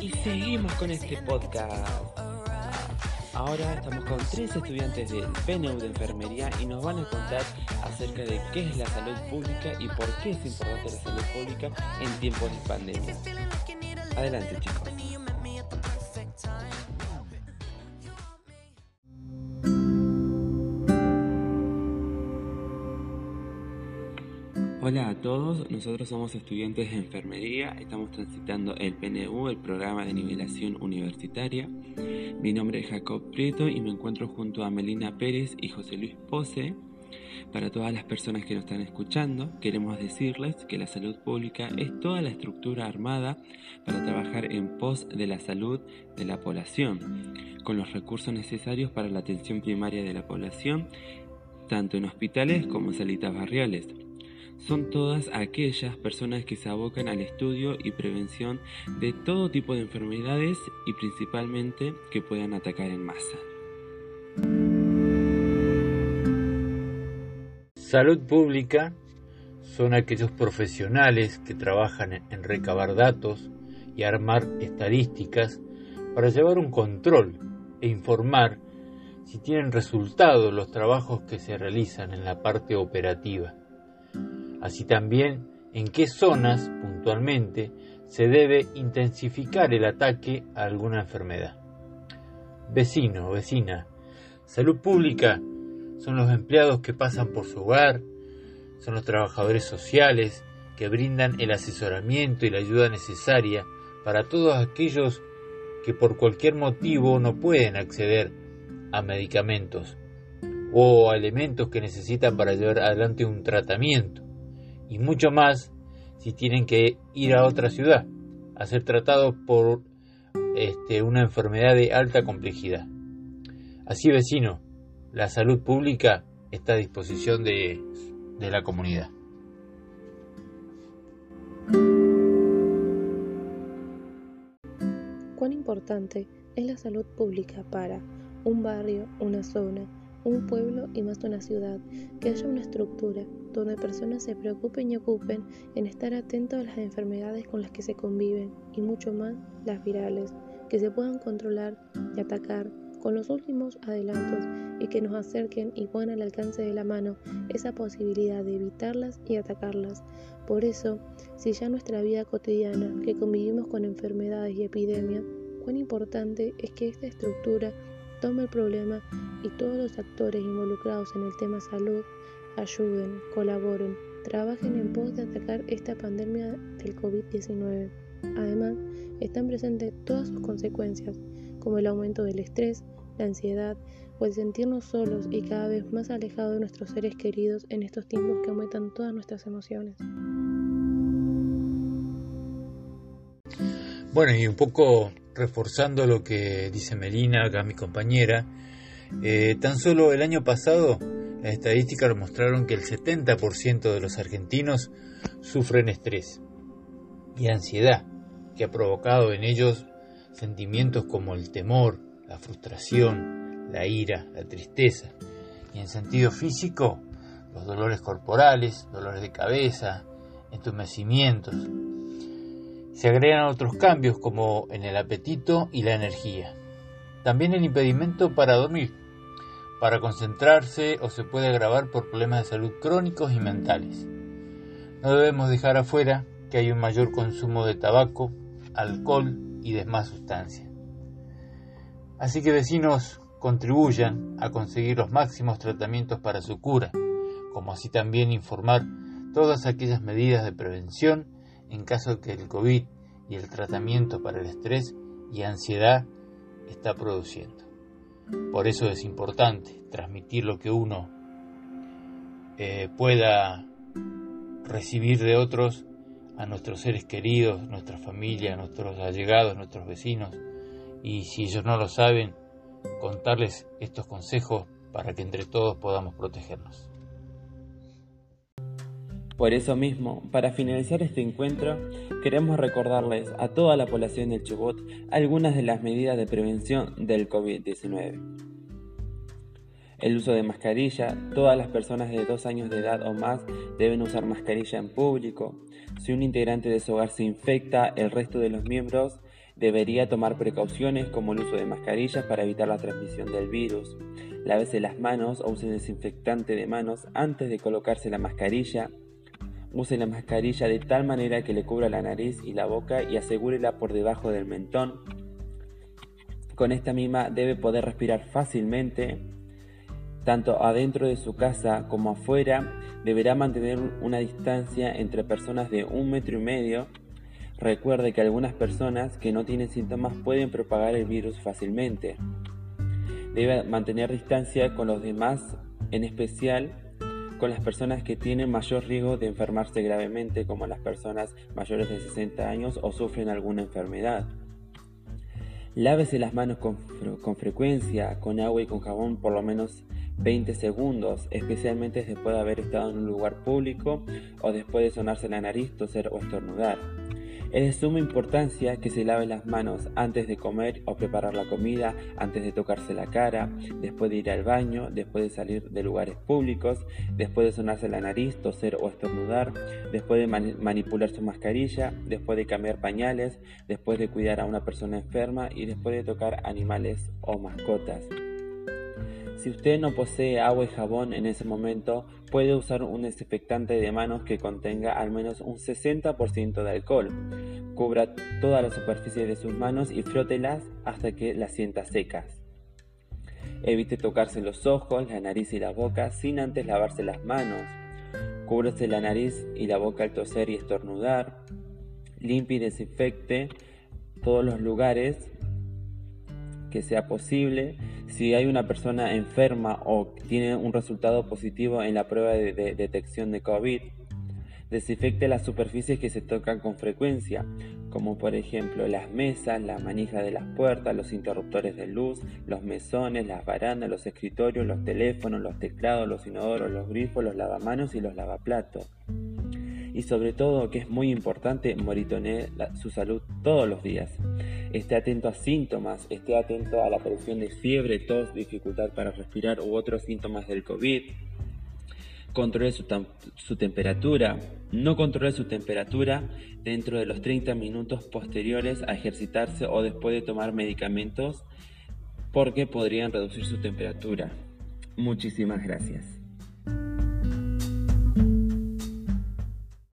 Y seguimos con este podcast. Ahora estamos con tres estudiantes del PNU de enfermería y nos van a contar acerca de qué es la salud pública y por qué es importante la salud pública en tiempos de pandemia. Adelante chicos. Hola a todos, nosotros somos estudiantes de enfermería, estamos transitando el PNU, el programa de nivelación universitaria. Mi nombre es Jacob Prieto y me encuentro junto a Melina Pérez y José Luis Pose. Para todas las personas que nos están escuchando, queremos decirles que la salud pública es toda la estructura armada para trabajar en pos de la salud de la población, con los recursos necesarios para la atención primaria de la población, tanto en hospitales como en salitas barriales son todas aquellas personas que se abocan al estudio y prevención de todo tipo de enfermedades y principalmente que puedan atacar en masa. Salud pública son aquellos profesionales que trabajan en recabar datos y armar estadísticas para llevar un control e informar si tienen resultados los trabajos que se realizan en la parte operativa así también en qué zonas puntualmente se debe intensificar el ataque a alguna enfermedad. Vecino, vecina, salud pública son los empleados que pasan por su hogar, son los trabajadores sociales que brindan el asesoramiento y la ayuda necesaria para todos aquellos que por cualquier motivo no pueden acceder a medicamentos o a elementos que necesitan para llevar adelante un tratamiento y mucho más si tienen que ir a otra ciudad a ser tratados por este, una enfermedad de alta complejidad. Así vecino, la salud pública está a disposición de, de la comunidad. ¿Cuán importante es la salud pública para un barrio, una zona, un pueblo y más una ciudad, que haya una estructura donde personas se preocupen y ocupen en estar atentos a las enfermedades con las que se conviven y mucho más las virales, que se puedan controlar y atacar con los últimos adelantos y que nos acerquen y pongan al alcance de la mano esa posibilidad de evitarlas y atacarlas. Por eso, si ya nuestra vida cotidiana, que convivimos con enfermedades y epidemias, cuán importante es que esta estructura tome el problema y todos los actores involucrados en el tema salud ayuden, colaboren, trabajen en pos de atacar esta pandemia del COVID-19. Además, están presentes todas sus consecuencias, como el aumento del estrés, la ansiedad o el sentirnos solos y cada vez más alejados de nuestros seres queridos en estos tiempos que aumentan todas nuestras emociones. Bueno, y un poco reforzando lo que dice Melina, acá mi compañera, eh, tan solo el año pasado las estadísticas mostraron que el 70% de los argentinos sufren estrés y ansiedad, que ha provocado en ellos sentimientos como el temor, la frustración, la ira, la tristeza, y en sentido físico, los dolores corporales, dolores de cabeza, entumecimientos, se agregan otros cambios como en el apetito y la energía. También el impedimento para dormir, para concentrarse o se puede agravar por problemas de salud crónicos y mentales. No debemos dejar afuera que hay un mayor consumo de tabaco, alcohol y demás sustancias. Así que vecinos contribuyan a conseguir los máximos tratamientos para su cura, como así también informar todas aquellas medidas de prevención en caso que el COVID y el tratamiento para el estrés y ansiedad está produciendo. Por eso es importante transmitir lo que uno eh, pueda recibir de otros a nuestros seres queridos, nuestra familia, nuestros allegados, nuestros vecinos, y si ellos no lo saben, contarles estos consejos para que entre todos podamos protegernos. Por eso mismo, para finalizar este encuentro, queremos recordarles a toda la población del Chubut algunas de las medidas de prevención del COVID-19. El uso de mascarilla, todas las personas de dos años de edad o más deben usar mascarilla en público. Si un integrante de su hogar se infecta, el resto de los miembros Debería tomar precauciones como el uso de mascarillas para evitar la transmisión del virus. Lávese las manos o use desinfectante de manos antes de colocarse la mascarilla. Use la mascarilla de tal manera que le cubra la nariz y la boca y asegúrela por debajo del mentón. Con esta misma debe poder respirar fácilmente. Tanto adentro de su casa como afuera deberá mantener una distancia entre personas de un metro y medio Recuerde que algunas personas que no tienen síntomas pueden propagar el virus fácilmente. Debe mantener distancia con los demás, en especial con las personas que tienen mayor riesgo de enfermarse gravemente, como las personas mayores de 60 años o sufren alguna enfermedad. Lávese las manos con, con, frecuencia, con agua y con jabón por lo menos 20 segundos, especialmente después de haber estado en un lugar público o después de sonarse la nariz, toser o estornudar. Es de suma importancia que se lave las manos antes de comer o preparar la comida, antes de tocarse la cara, después de ir al baño, después de salir de lugares públicos, después de sonarse la nariz, toser o estornudar, después de manipular su mascarilla, después de cambiar pañales, después de cuidar a una persona enferma y después de tocar animales o mascotas. Si usted no posee agua y jabón en ese momento, puede usar un desinfectante de manos que contenga al menos un 60% de alcohol. Cubra toda la superficie de sus manos y frótelas hasta que las sienta secas. Evite tocarse los ojos, la nariz y la boca sin antes lavarse las manos. Cúbrase la nariz y la boca al toser y estornudar. Limpie y desinfecte todos los lugares que sea posible. Si hay una persona enferma o tiene un resultado positivo en la prueba de, detección de COVID, desinfecte las superficies que se tocan con frecuencia, como por ejemplo las mesas, la manija de las puertas, los interruptores de luz, los mesones, las barandas, los escritorios, los teléfonos, los teclados, los inodoros, los grifos, los lavamanos y los lavaplatos. Y sobre todo, que es muy importante, monitorear su salud todos los días esté atento a síntomas, esté atento a la aparición de fiebre, tos, dificultad para respirar u otros síntomas del COVID. Controle su temperatura. No controle su temperatura dentro de los 30 minutos posteriores a ejercitarse o después de tomar medicamentos porque podrían reducir su temperatura. Muchísimas gracias.